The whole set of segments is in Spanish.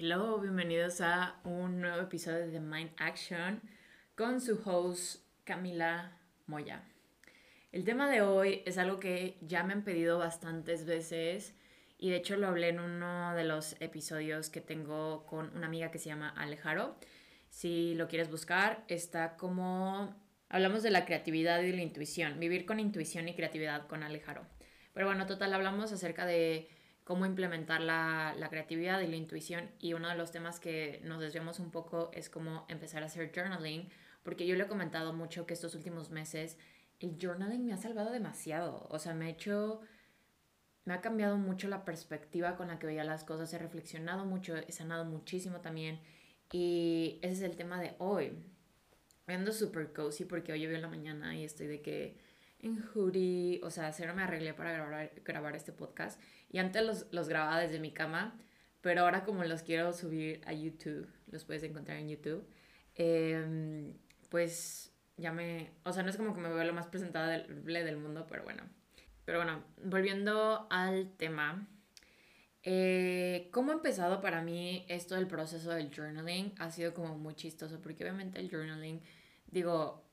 Hello, bienvenidos a un nuevo episodio de Mind Action con su host Camila Moya. El tema de hoy es algo que ya me han pedido bastantes veces y de hecho lo hablé en uno de los episodios que tengo con una amiga que se llama Alejaro. Si lo quieres buscar, está como... Hablamos de la creatividad y la intuición, vivir con intuición y creatividad con Alejaro. Pero bueno, total, hablamos acerca de cómo implementar la, creatividad y la intuición. Y uno de los temas que nos desviamos un poco es cómo empezar a hacer journaling, porque yo le he comentado mucho que estos últimos meses el journaling me ha salvado demasiado. O sea, me ha hecho, me ha cambiado mucho la perspectiva con la que veía las cosas, he reflexionado mucho, he sanado muchísimo también. Y ese es el tema de hoy. Ando súper cozy porque hoy llovió en la mañana y estoy de que en hoodie, o sea, cero me arreglé para grabar, grabar este podcast. Y antes los, los grababa desde mi cama, pero ahora como los quiero subir a YouTube, los puedes encontrar en YouTube, em, pues ya me, o sea, no es como que me veo lo más presentable del, mundo, pero bueno. Pero bueno, volviendo al tema, eh, ¿Cómo ha empezado para mí esto del proceso del journaling? Ha sido como muy chistoso porque obviamente el journaling, digo,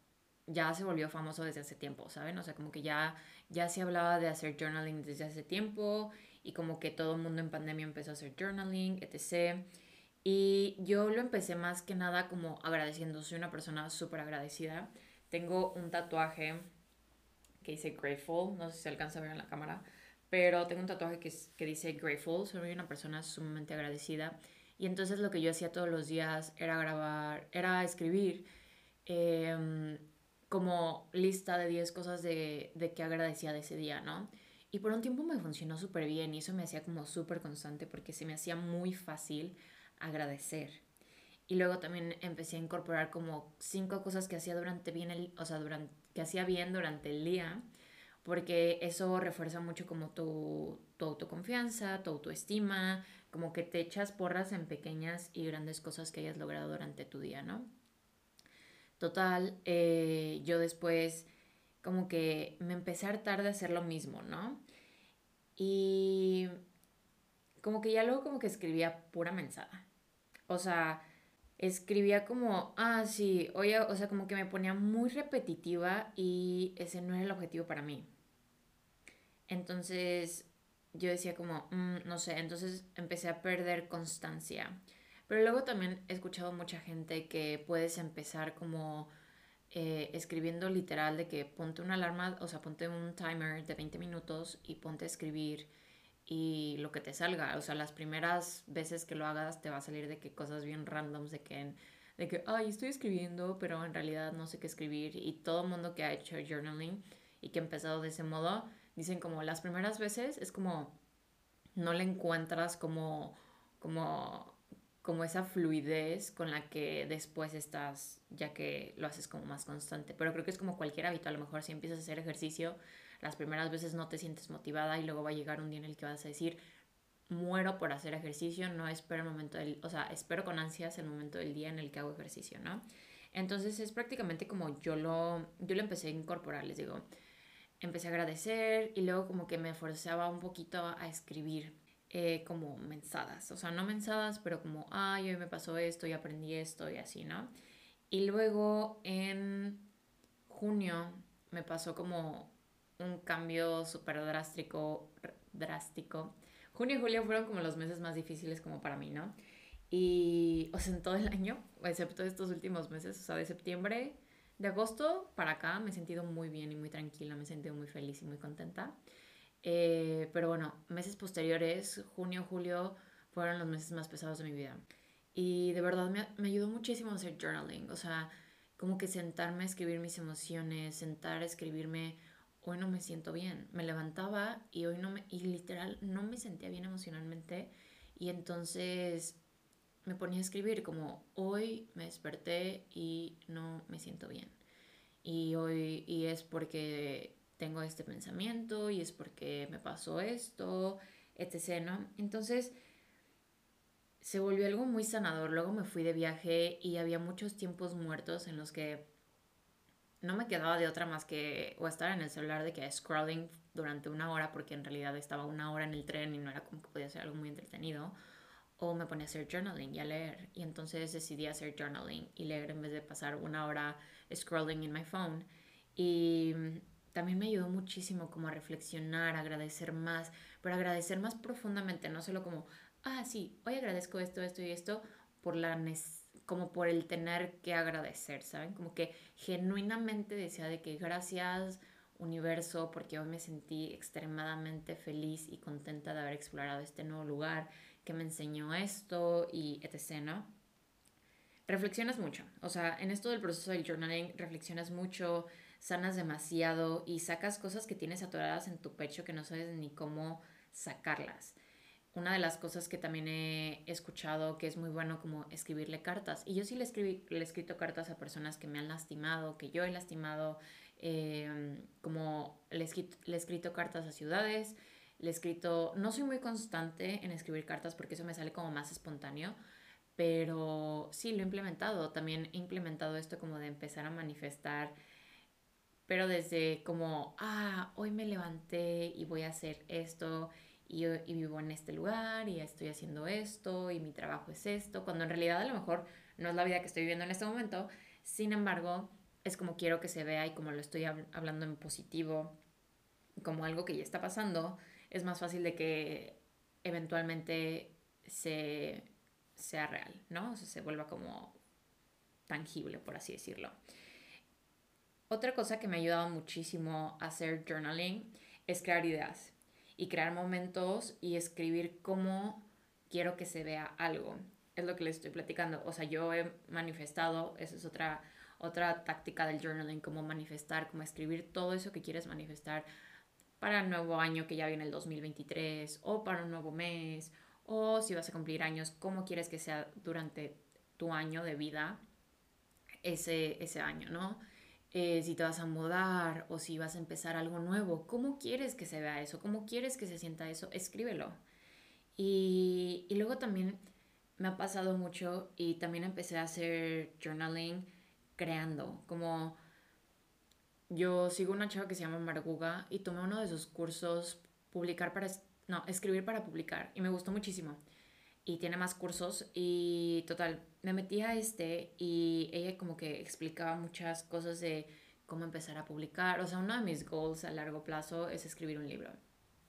ya se volvió famoso desde hace tiempo, ¿saben? O sea, como que ya, ya se hablaba de hacer journaling desde hace tiempo y como que todo el mundo en pandemia empezó a hacer journaling, etc. Y yo lo empecé más que nada como agradeciendo, soy una persona súper agradecida. Tengo un tatuaje que dice grateful, no sé si se alcanza a ver en la cámara, pero tengo un tatuaje que, que dice grateful, soy una persona sumamente agradecida. Y entonces lo que yo hacía todos los días era grabar, era escribir. Eh, como lista de 10 cosas de, de que agradecía de ese día, ¿no? Y por un tiempo me funcionó súper bien y eso me hacía como súper constante porque se me hacía muy fácil agradecer. Y luego también empecé a incorporar como cinco cosas que hacía durante bien el, o sea, durante, que hacía bien durante el día, porque eso refuerza mucho como tu, tu autoconfianza, tu autoestima, como que te echas porras en pequeñas y grandes cosas que hayas logrado durante tu día, ¿no? Total, eh, yo después como que me empecé a hartar de hacer lo mismo, ¿no? Y como que ya luego como que escribía pura mensada. O sea, escribía como, ah, sí, oye, o sea, como que me ponía muy repetitiva y ese no era el objetivo para mí. Entonces yo decía como, mm, no sé, entonces empecé a perder constancia. Pero luego también he escuchado mucha gente que puedes empezar como eh, escribiendo literal de que ponte una alarma, o sea, ponte un timer de 20 minutos y ponte a escribir y lo que te salga. O sea, las primeras veces que lo hagas te va a salir de que cosas bien randoms, de que, de que, ay, estoy escribiendo, pero en realidad no sé qué escribir. Y todo el mundo que ha hecho journaling y que ha empezado de ese modo, dicen como las primeras veces es como no le encuentras como, como como esa fluidez con la que después estás, ya que lo haces como más constante. Pero creo que es como cualquier hábito, a lo mejor si empiezas a hacer ejercicio, las primeras veces no te sientes motivada y luego va a llegar un día en el que vas a decir, muero por hacer ejercicio, no espero el momento del, o sea, espero con ansias el momento del día en el que hago ejercicio, ¿no? Entonces es prácticamente como yo lo, yo lo empecé a incorporar, les digo, empecé a agradecer y luego como que me forzaba un poquito a escribir eh, como mensadas, o sea, no mensadas, pero como, ay, hoy me pasó esto y aprendí esto y así, ¿no? Y luego en junio me pasó como un cambio súper drástico, drástico. Junio y julio fueron como los meses más difíciles como para mí, ¿no? Y, o sea, en todo el año, excepto estos últimos meses, o sea, de septiembre, de agosto para acá me he sentido muy bien y muy tranquila, me he sentido muy feliz y muy contenta. Eh, pero bueno, meses posteriores, junio, julio, fueron los meses más pesados de mi vida. Y de verdad me, me ayudó muchísimo a hacer journaling. O sea, como que sentarme a escribir mis emociones, sentar a escribirme, hoy no me siento bien. Me levantaba y hoy no me, y literal no me sentía bien emocionalmente. Y entonces me ponía a escribir como hoy me desperté y no me siento bien. Y hoy, y es porque tengo este pensamiento y es porque me pasó esto, etc. ¿no? Entonces se volvió algo muy sanador. Luego me fui de viaje y había muchos tiempos muertos en los que no me quedaba de otra más que o estar en el celular de que scrolling durante una hora porque en realidad estaba una hora en el tren y no era como que podía ser algo muy entretenido o me ponía a hacer journaling y a leer. Y entonces decidí hacer journaling y leer en vez de pasar una hora scrolling en mi phone. Y también me ayudó muchísimo como a reflexionar, agradecer más, pero agradecer más profundamente, no solo como, ah, sí, hoy agradezco esto, esto y esto, por la como por el tener que agradecer, ¿saben? Como que genuinamente decía de que gracias universo porque hoy me sentí extremadamente feliz y contenta de haber explorado este nuevo lugar que me enseñó esto y etc.. Reflexionas mucho, o sea, en esto del proceso del journaling reflexionas mucho, sanas demasiado y sacas cosas que tienes atoradas en tu pecho que no sabes ni cómo sacarlas. Una de las cosas que también he escuchado que es muy bueno como escribirle cartas. Y yo sí le, escribí, le he escrito cartas a personas que me han lastimado, que yo he lastimado, em, como le he, escrito, cartas a ciudades, le he escrito, no soy muy constante en escribir cartas porque eso me sale como más espontáneo, pero sí lo he implementado. También he implementado esto como de empezar a manifestar pero desde como, ah, hoy me levanté y voy a hacer esto y, y, vivo en este lugar y estoy haciendo esto y mi trabajo es esto, cuando en realidad a lo mejor no es la vida que estoy viviendo en este momento, sin embargo, es como quiero que se vea y como lo estoy hablando en positivo, como algo que ya está pasando, es más fácil de que eventualmente se, sea real, ¿no? O sea, se vuelva como tangible, por así decirlo. Otra cosa que me ha ayudado muchísimo a hacer journaling es crear ideas y crear momentos y escribir cómo quiero que se vea algo. Es lo que les estoy platicando. O sea, yo he manifestado, esa es otra, otra táctica del journaling, cómo manifestar, cómo escribir todo eso que quieres manifestar para el nuevo año que ya viene el 2023 o para un nuevo mes o si vas a cumplir años, cómo quieres que sea durante tu año de vida ese, ese año, ¿no? Eh, si te vas a mudar o si vas a empezar algo nuevo, ¿cómo quieres que se vea eso? ¿Cómo quieres que se sienta eso? Escríbelo. Y, y luego también me ha pasado mucho y también empecé a hacer journaling creando, como yo sigo una chava que se llama Marguga y tomé uno de sus cursos, publicar para, no, escribir para publicar y me gustó muchísimo y tiene más cursos y total, me metí a este y ella como que explicaba muchas cosas de cómo empezar a publicar. O sea, uno de mis goals a largo plazo es escribir un libro.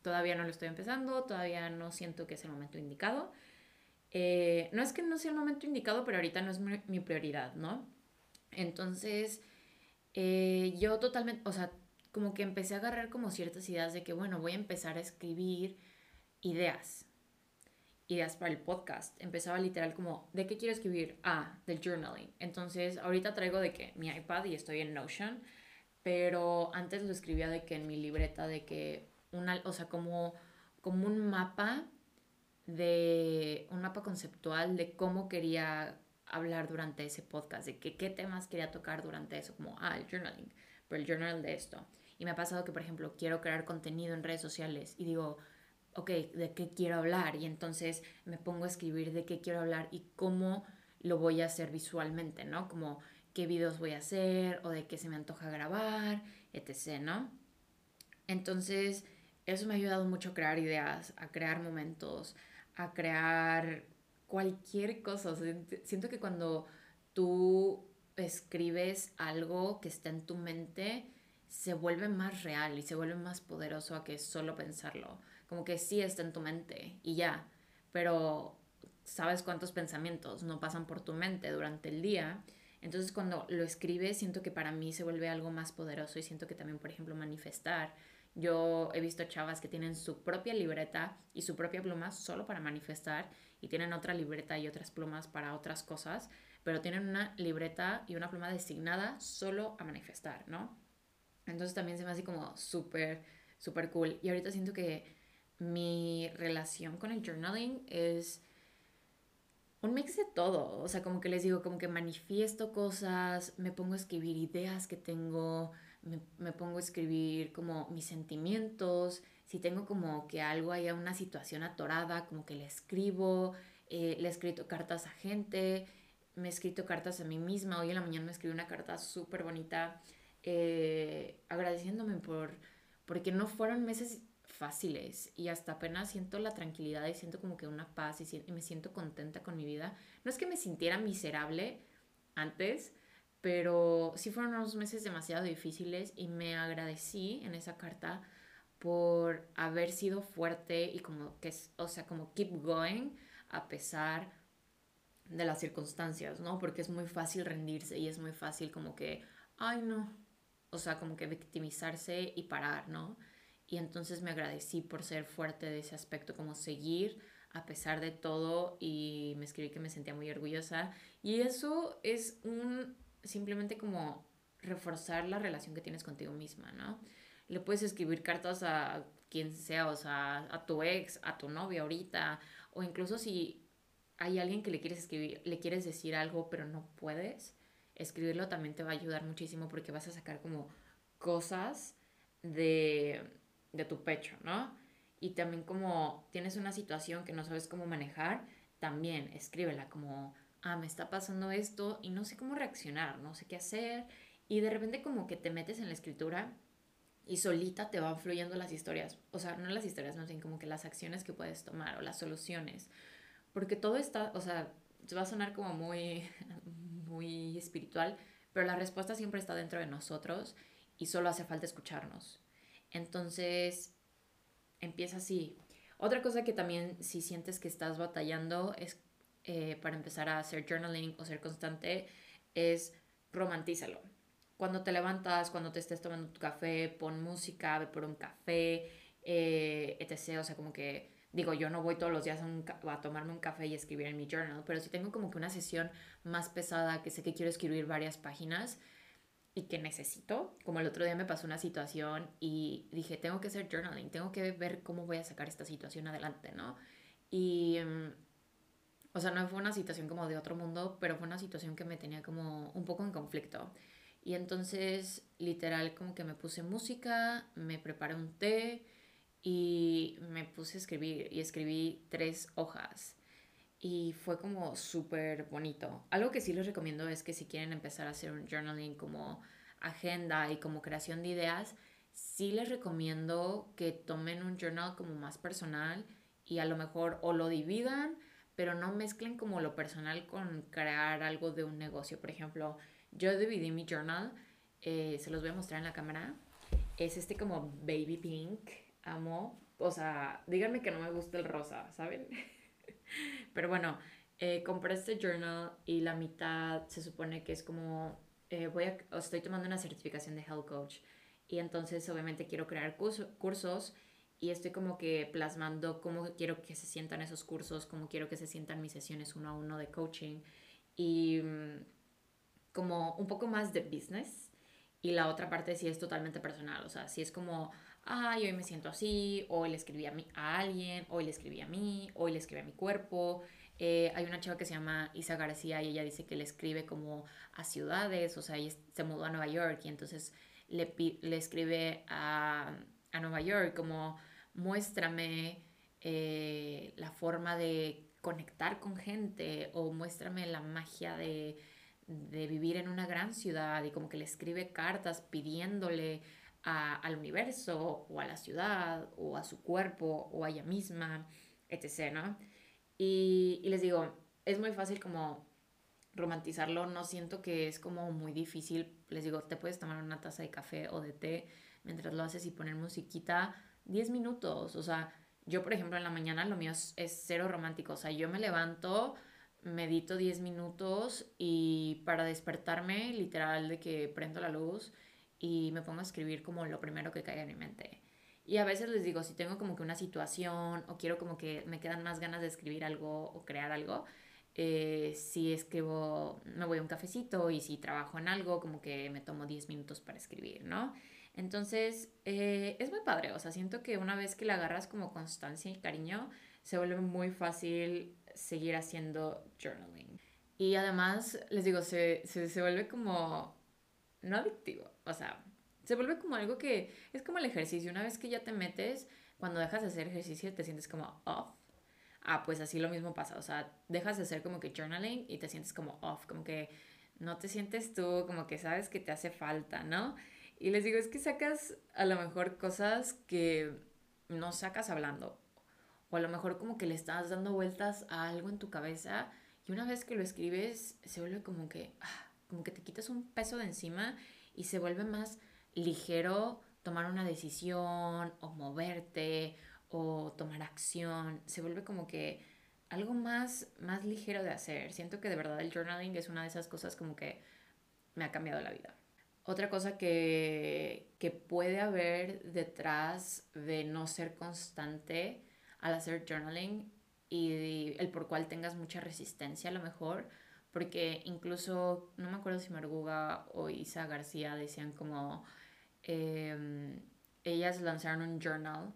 Todavía no lo estoy empezando, todavía no siento que es el momento indicado. Eh, no es que no sea el momento indicado, pero ahorita no es mi, prioridad, ¿no? Entonces, eh, yo totalmente, o sea, como que empecé a agarrar como ciertas ideas de que, bueno, voy a empezar a escribir ideas, ideas para el podcast. Empezaba literal como, ¿de qué quiero escribir? Ah, del journaling. Entonces, ahorita traigo de que mi iPad y estoy en Notion, pero antes lo escribía de que en mi libreta, de que, una, o sea, como, como un mapa de, un mapa conceptual de cómo quería hablar durante ese podcast, de que, qué temas quería tocar durante eso, como, ah, el journaling, pero el journal de esto. Y me ha pasado que, por ejemplo, quiero crear contenido en redes sociales y digo, ok, ¿de qué quiero hablar? Y entonces me pongo a escribir de qué quiero hablar y cómo lo voy a hacer visualmente, ¿no? Como qué videos voy a hacer o de qué se me antoja grabar, etc., ¿no? Entonces, eso me ha ayudado mucho a crear ideas, a crear momentos, a crear cualquier cosa. siento que cuando tú escribes algo que está en tu mente, se vuelve más real y se vuelve más poderoso a que solo pensarlo como que sí está en tu mente y ya, pero sabes cuántos pensamientos no pasan por tu mente durante el día. Entonces cuando lo escribes siento que para mí se vuelve algo más poderoso y siento que también, por ejemplo, manifestar. Yo he visto chavas que tienen su propia libreta y su propia pluma solo para manifestar y tienen otra libreta y otras plumas para otras cosas, pero tienen una libreta y una pluma designada solo a manifestar, ¿no? Entonces también se me hace como súper, súper cool. Y ahorita siento que mi relación con el journaling es un mix de todo. O sea, como que les digo, como que manifiesto cosas, me pongo a escribir ideas que tengo, me, pongo a escribir como mis sentimientos. Si tengo como que algo haya una situación atorada, como que le escribo, eh, le he escrito cartas a gente, me he escrito cartas a mí misma. Hoy en la mañana me escribí una carta súper bonita eh, agradeciéndome por, porque no fueron meses fáciles y hasta apenas siento la tranquilidad y siento como que una paz y, y me siento contenta con mi vida. No es que me sintiera miserable antes, pero sí fueron unos meses demasiado difíciles y me agradecí en esa carta por haber sido fuerte y como que, o sea, como keep going a pesar de las circunstancias, ¿no? Porque es muy fácil rendirse y es muy fácil como que, ay no, o sea, como que victimizarse y parar, ¿no? Y entonces me agradecí por ser fuerte de ese aspecto, como seguir a pesar de todo y me escribí que me sentía muy orgullosa y eso es un simplemente como reforzar la relación que tienes contigo misma, ¿no? Le puedes escribir cartas a quien sea, o sea, a tu ex, a tu novia ahorita, o incluso si hay alguien que le quieres escribir, le quieres decir algo, pero no puedes, escribirlo también te va a ayudar muchísimo porque vas a sacar como cosas de, de tu pecho, ¿no? Y también como tienes una situación que no sabes cómo manejar, también escríbela como, ah, me está pasando esto y no sé cómo reaccionar, no sé qué hacer. Y de repente como que te metes en la escritura y solita te van fluyendo las historias. O sea, no las historias, no sé, como que las acciones que puedes tomar o las soluciones. Porque todo está, o sea, va a sonar como muy, muy espiritual, pero la respuesta siempre está dentro de nosotros y solo hace falta escucharnos. Entonces, empieza así. Otra cosa que también si sientes que estás batallando es eh, para empezar a hacer journaling o ser constante es romantízalo. Cuando te levantas, cuando te estés tomando tu café, pon música, ve por un café, eh, etc. O sea, como que digo, yo no voy todos los días a, a, tomarme un café y escribir en mi journal, pero si tengo como que una sesión más pesada, que sé que quiero escribir varias páginas y que necesito, como el otro día me pasó una situación y dije, tengo que hacer journaling, tengo que ver cómo voy a sacar esta situación adelante, ¿no? Y mm, o sea, no fue una situación como de otro mundo, pero fue una situación que me tenía como un poco en conflicto. Y entonces, literal, como que me puse música, me preparé un té y me puse a escribir. Y escribí tres hojas. Y fue como súper bonito. Algo que sí les recomiendo es que si quieren empezar a hacer un journaling como agenda y como creación de ideas, sí les recomiendo que tomen un journal como más personal y a lo mejor o lo dividan pero no mezclen como lo personal con crear algo de un negocio. Por ejemplo, yo dividí mi journal, eh, se los voy a mostrar en la cámara. Es este como baby pink, amo. O sea, díganme que no me gusta el rosa, ¿saben? pero bueno, eh, compré este journal y la mitad se supone que es como, eh, voy a, estoy tomando una certificación de health coach. Y entonces obviamente quiero crear cursos y estoy como que plasmando cómo quiero que se sientan esos cursos, cómo quiero que se sientan mis sesiones uno a uno de coaching y mm, como un poco más de business. Y la otra parte sí es totalmente personal, o sea, si es como, ay, hoy me siento así, hoy le escribí a, mí, a alguien, hoy le escribí a mí, hoy le escribí a mi cuerpo. Eh, hay una chica que se llama Isa García y ella dice que le escribe como a ciudades, o sea, ella se mudó a Nueva York y entonces le, le escribe a a Nueva York, como muéstrame eh, la forma de conectar con gente o muéstrame la magia de, de, vivir en una gran ciudad y como que le escribe cartas pidiéndole al universo o a la ciudad o a su cuerpo o a ella misma, etc. ¿no? Y, y les digo, es muy fácil como romantizarlo, no siento que es como muy difícil, les digo, te puedes tomar una taza de café o de té mientras lo haces y poner musiquita 10 minutos. O sea, yo por ejemplo en la mañana lo mío es, cero romántico. O sea, yo me levanto, medito 10 minutos y para despertarme, literal, de que prendo la luz y me pongo a escribir como lo primero que caiga en mi mente. Y a veces les digo, si tengo como que una situación o quiero como que me quedan más ganas de escribir algo o crear algo, eh, si escribo, me voy a un cafecito y si trabajo en algo, como que me tomo 10 minutos para escribir, ¿no? Entonces, eh, es muy padre, o sea, siento que una vez que le agarras como constancia y cariño, se vuelve muy fácil seguir haciendo journaling. Y además, les digo, se, se, vuelve como, no adictivo, o sea, se vuelve como algo que es como el ejercicio. Una vez que ya te metes, cuando dejas de hacer ejercicio, te sientes como off. Ah, pues así lo mismo pasa, o sea, dejas de hacer como que journaling y te sientes como off, como que no te sientes tú, como que sabes que te hace falta, ¿no? Y les digo, es que sacas a lo mejor cosas que no sacas hablando. O a lo mejor como que le estás dando vueltas a algo en tu cabeza y una vez que lo escribes se vuelve como que, ah, como que te quitas un peso de encima y se vuelve más ligero tomar una decisión o moverte o tomar acción. Se vuelve como que algo más, más ligero de hacer. Siento que de verdad el journaling es una de esas cosas como que me ha cambiado la vida. Otra cosa que, que puede haber detrás de no ser constante al hacer journaling y el por cual tengas mucha resistencia a lo mejor, porque incluso, no me acuerdo si Marguga o Isa García decían como, em, ellas lanzaron un journal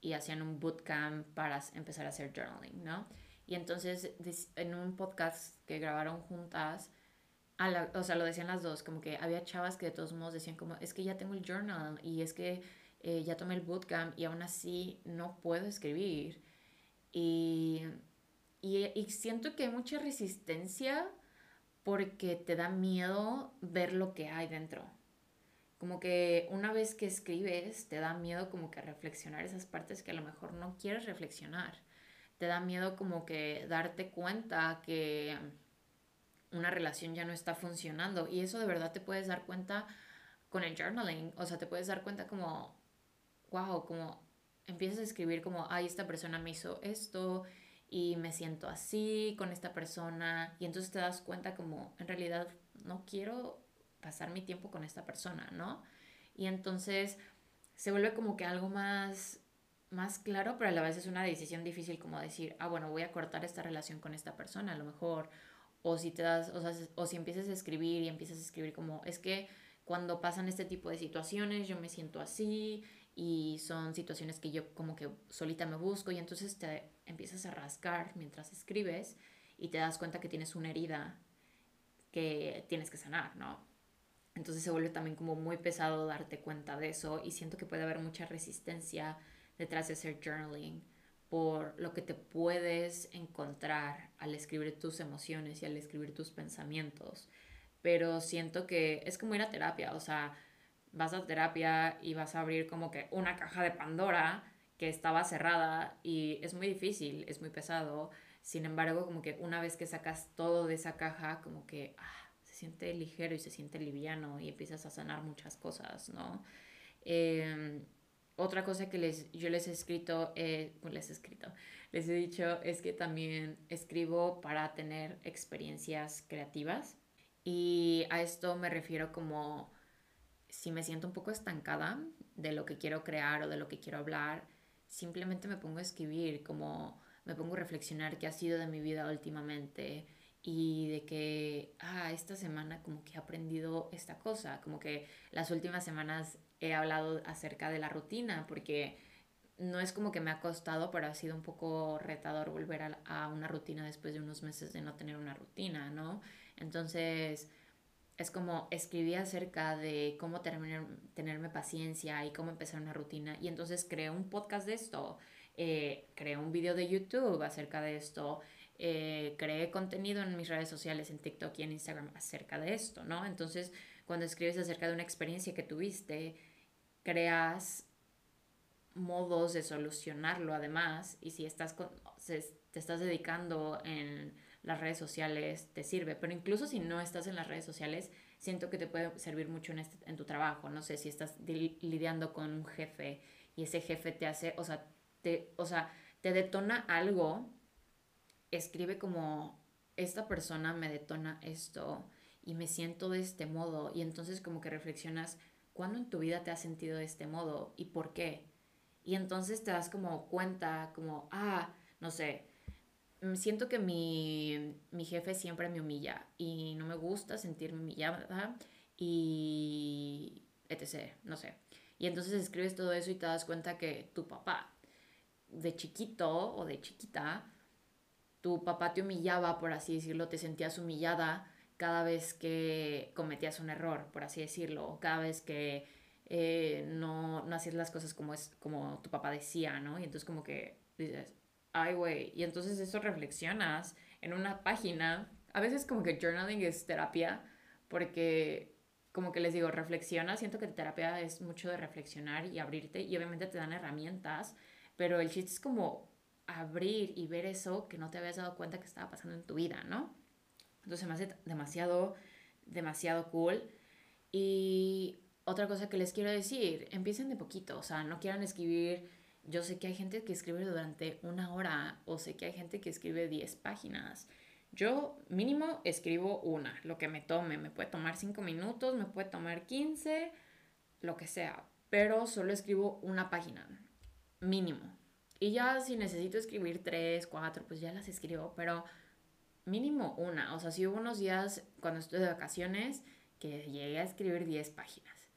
y hacían un bootcamp para empezar a hacer journaling, ¿no? Y entonces en un podcast que grabaron juntas, o sea, lo decían las dos, como que había chavas que de todos modos decían como, es que ya tengo el journal y es que eh, ya tomé el bootcamp y aún así no puedo escribir. Y, y, y, siento que hay mucha resistencia porque te da miedo ver lo que hay dentro. Como que una vez que escribes, te da miedo como que reflexionar esas partes que a lo mejor no quieres reflexionar. Te da miedo como que darte cuenta que una relación ya no está funcionando. Y eso de verdad te puedes dar cuenta con el journaling. O sea, te puedes dar cuenta como, wow, como empiezas a escribir como, ay, esta persona me hizo esto y me siento así con esta persona. Y entonces te das cuenta como, en realidad no quiero pasar mi tiempo con esta persona, ¿no? Y entonces se vuelve como que algo más más claro, pero a la vez es una decisión difícil como decir, ah, bueno, voy a cortar esta relación con esta persona, a lo mejor, o si te das, o, sea, o si empiezas a escribir y empiezas a escribir como, es que cuando pasan este tipo de situaciones yo me siento así y son situaciones que yo como que solita me busco y entonces te empiezas a rascar mientras escribes y te das cuenta que tienes una herida que tienes que sanar, ¿no? Entonces se vuelve también como muy pesado darte cuenta de eso y siento que puede haber mucha resistencia detrás de hacer journaling por lo que te puedes encontrar al escribir tus emociones y al escribir tus pensamientos. Pero siento que es como ir a terapia, o sea, vas a terapia y vas a abrir como que una caja de Pandora que estaba cerrada y es muy difícil, es muy pesado. Sin embargo, como que una vez que sacas todo de esa caja, como que ah, se siente ligero y se siente liviano y empiezas a sanar muchas cosas, ¿no? Eh, otra cosa que les, yo les he escrito, eh, les he escrito, les he dicho es que también escribo para tener experiencias creativas y a esto me refiero como si me siento un poco estancada de lo que quiero crear o de lo que quiero hablar, simplemente me pongo a escribir, como me pongo a reflexionar qué ha sido de mi vida últimamente y de que, ah, esta semana como que he aprendido esta cosa, como que las últimas semanas he hablado acerca de la rutina, porque no es como que me ha costado, pero ha sido un poco retador volver a, una rutina después de unos meses de no tener una rutina, ¿no? Entonces, es como escribí acerca de cómo terminar, tenerme paciencia y cómo empezar una rutina. Y entonces creé un podcast de esto, eh, creé un video de YouTube acerca de esto, eh, creé contenido en mis redes sociales, en TikTok y en Instagram acerca de esto, ¿no? Entonces, cuando escribes acerca de una experiencia que tuviste, creas modos de solucionarlo además y si estás te estás dedicando en las redes sociales te sirve pero incluso si no estás en las redes sociales siento que te puede servir mucho en, este, en tu trabajo no sé si estás lidiando con un jefe y ese jefe te hace o sea te o sea te detona algo escribe como esta persona me detona esto y me siento de este modo y entonces como que reflexionas cuándo en tu vida te has sentido de este modo y por qué. Y entonces te das como cuenta, como, ah, no sé, siento que mi, mi jefe siempre me humilla y no me gusta sentirme humillada y etc., no sé. Y entonces escribes todo eso y te das cuenta que tu papá, de chiquito o de chiquita, tu papá te humillaba, por así decirlo, te sentías humillada cada vez que cometías un error, por así decirlo, cada vez que eh, no, no hacías las cosas como, es, como tu papá decía, ¿no? Y entonces como que dices, ay, güey, y entonces eso reflexionas en una página. A veces como que journaling es terapia, porque como que les digo, reflexiona, siento que terapia es mucho de reflexionar y abrirte y obviamente te dan herramientas pero el chiste es como abrir y ver eso que no te habías dado cuenta que estaba pasando en tu vida, ¿no? Entonces me hace demasiado, demasiado cool. Y otra cosa que les quiero decir, empiecen de poquito, o sea, no quieran escribir, yo sé que hay gente que escribe durante una hora o sé que hay gente que escribe 10 páginas. Yo mínimo escribo una, lo que me tome, me puede tomar 5 minutos, me puede tomar 15, lo que sea, pero solo escribo una página, mínimo. Y ya si necesito escribir 3, 4, pues ya las escribo, pero mínimo una. O sea, si hubo unos días cuando estuve de vacaciones que llegué a escribir 10 páginas.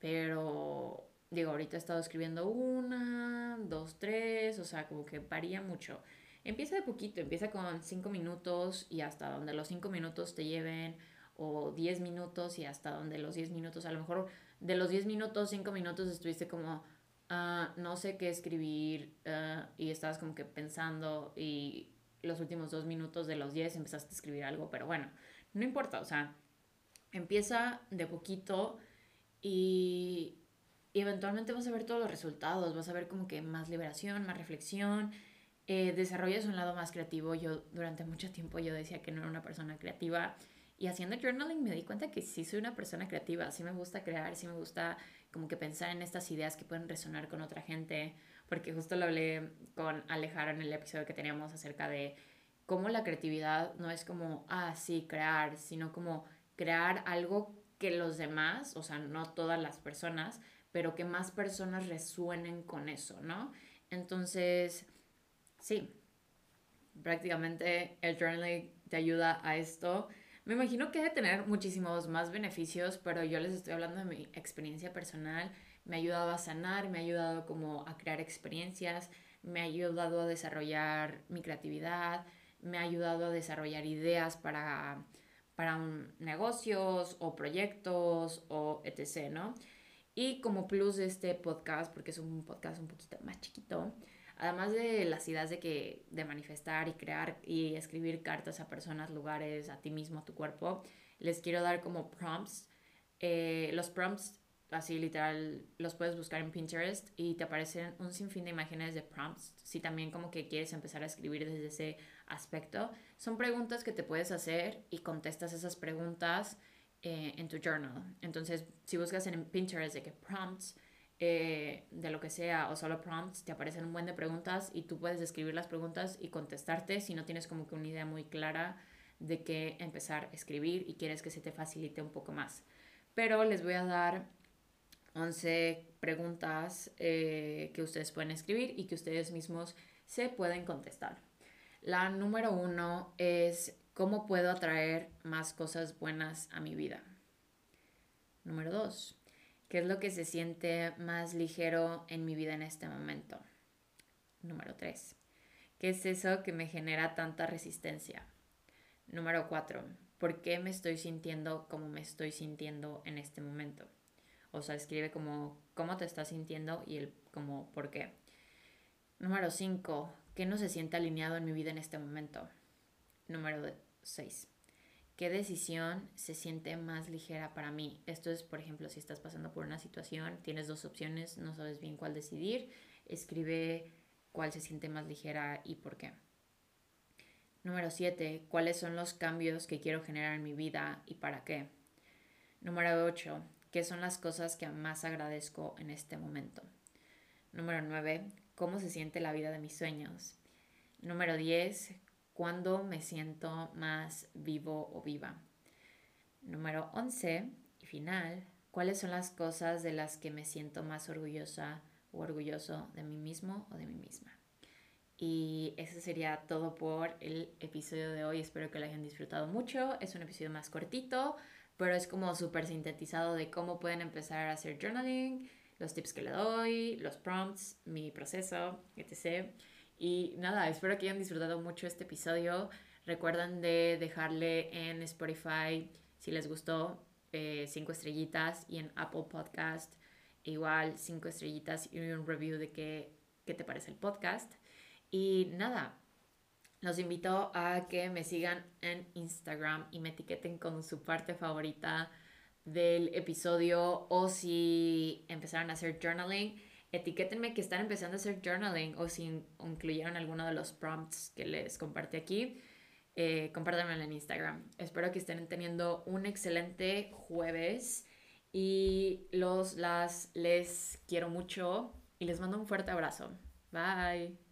Pero, digo, ahorita he estado escribiendo una, dos, tres, o sea, como que varía mucho. Empieza de poquito, empieza con 5 minutos y hasta donde los 5 minutos te lleven, o 10 minutos y hasta donde los 10 minutos, a lo mejor de los 10 minutos, 5 minutos estuviste como, uh, no sé qué escribir uh, y estabas como que pensando y los últimos 2 minutos de los 10 empezaste a escribir algo, pero bueno, no importa, o sea, empieza de poquito y, y eventualmente vas a ver todos los resultados, vas a ver como que más liberación, más reflexión, eh, desarrollas un lado más creativo. Yo durante mucho tiempo yo decía que no era una persona creativa y haciendo journaling me di cuenta que sí soy una persona creativa, sí me gusta crear, sí me gusta como que pensar en estas ideas que pueden resonar con otra gente, porque justo lo hablé con Alejandro en el episodio que teníamos acerca de cómo la creatividad no es como, ah, sí, crear, sino como crear algo que los demás, o sea, no todas las personas, pero que más personas resuenen con eso, ¿no? Entonces, sí, prácticamente el journaling te ayuda a esto. Me imagino que debe tener muchísimos más beneficios, pero yo les estoy hablando de mi experiencia personal. Me ha ayudado a sanar, me ha ayudado como a crear experiencias, me ha ayudado a desarrollar mi creatividad, me ha ayudado a desarrollar ideas para para negocios o proyectos o etc., ¿no? Y como plus de este podcast, porque es un podcast un poquito más chiquito, además de las ideas de que de manifestar y crear y escribir cartas a personas, lugares, a ti mismo, a tu cuerpo, les quiero dar como prompts. Eh, los prompts, así literal, los puedes buscar en Pinterest y te aparecen un sinfín de imágenes de prompts. Si también como que quieres empezar a escribir desde ese aspecto. Son preguntas que te puedes hacer y contestas esas preguntas eh, en tu journal. Entonces, si buscas en Pinterest de que prompts, eh, de lo que sea, o solo prompts, te aparecen un buen de preguntas y tú puedes escribir las preguntas y contestarte si no tienes como que una idea muy clara de qué empezar a escribir y quieres que se te facilite un poco más. Pero les voy a dar 11 preguntas eh, que ustedes pueden escribir y que ustedes mismos se pueden contestar. La número uno es cómo puedo atraer más cosas buenas a mi vida. Número dos, ¿qué es lo que se siente más ligero en mi vida en este momento? Número tres, ¿qué es eso que me genera tanta resistencia? Número cuatro, ¿por qué me estoy sintiendo como me estoy sintiendo en este momento? O sea, escribe como cómo te estás sintiendo y el como por qué. Número 5. ¿Qué no se siente alineado en mi vida en este momento? Número 6. ¿Qué decisión se siente más ligera para mí? Esto es, por ejemplo, si estás pasando por una situación, tienes dos opciones, no sabes bien cuál decidir, escribe cuál se siente más ligera y por qué. Número 7. ¿Cuáles son los cambios que quiero generar en mi vida y para qué? Número 8. ¿Qué son las cosas que más agradezco en este momento? Número 9 cómo se siente la vida de mis sueños. Número 10, cuándo me siento más vivo o viva. Número 11 y final, cuáles son las cosas de las que me siento más orgullosa o orgulloso de mí mismo o de mí misma. Y eso sería todo por el episodio de hoy. Espero que lo hayan disfrutado mucho. Es un episodio más cortito, pero es como súper sintetizado de cómo pueden empezar a hacer journaling los tips que le doy, los prompts, mi proceso, etc. Y nada, espero que hayan disfrutado mucho este episodio. Recuerden de dejarle en Spotify si les gustó eh, cinco estrellitas y en Apple Podcast igual cinco estrellitas y un review de qué, qué te parece el podcast. Y nada, los invito a que me sigan en Instagram y me etiqueten con su parte favorita del episodio o si empezaron a hacer journaling etiquétenme que están empezando a hacer journaling o si incluyeron alguno de los prompts que les compartí aquí. Eh, en Instagram. Espero que estén teniendo un excelente jueves y los las les quiero mucho y les mando un fuerte abrazo. Bye.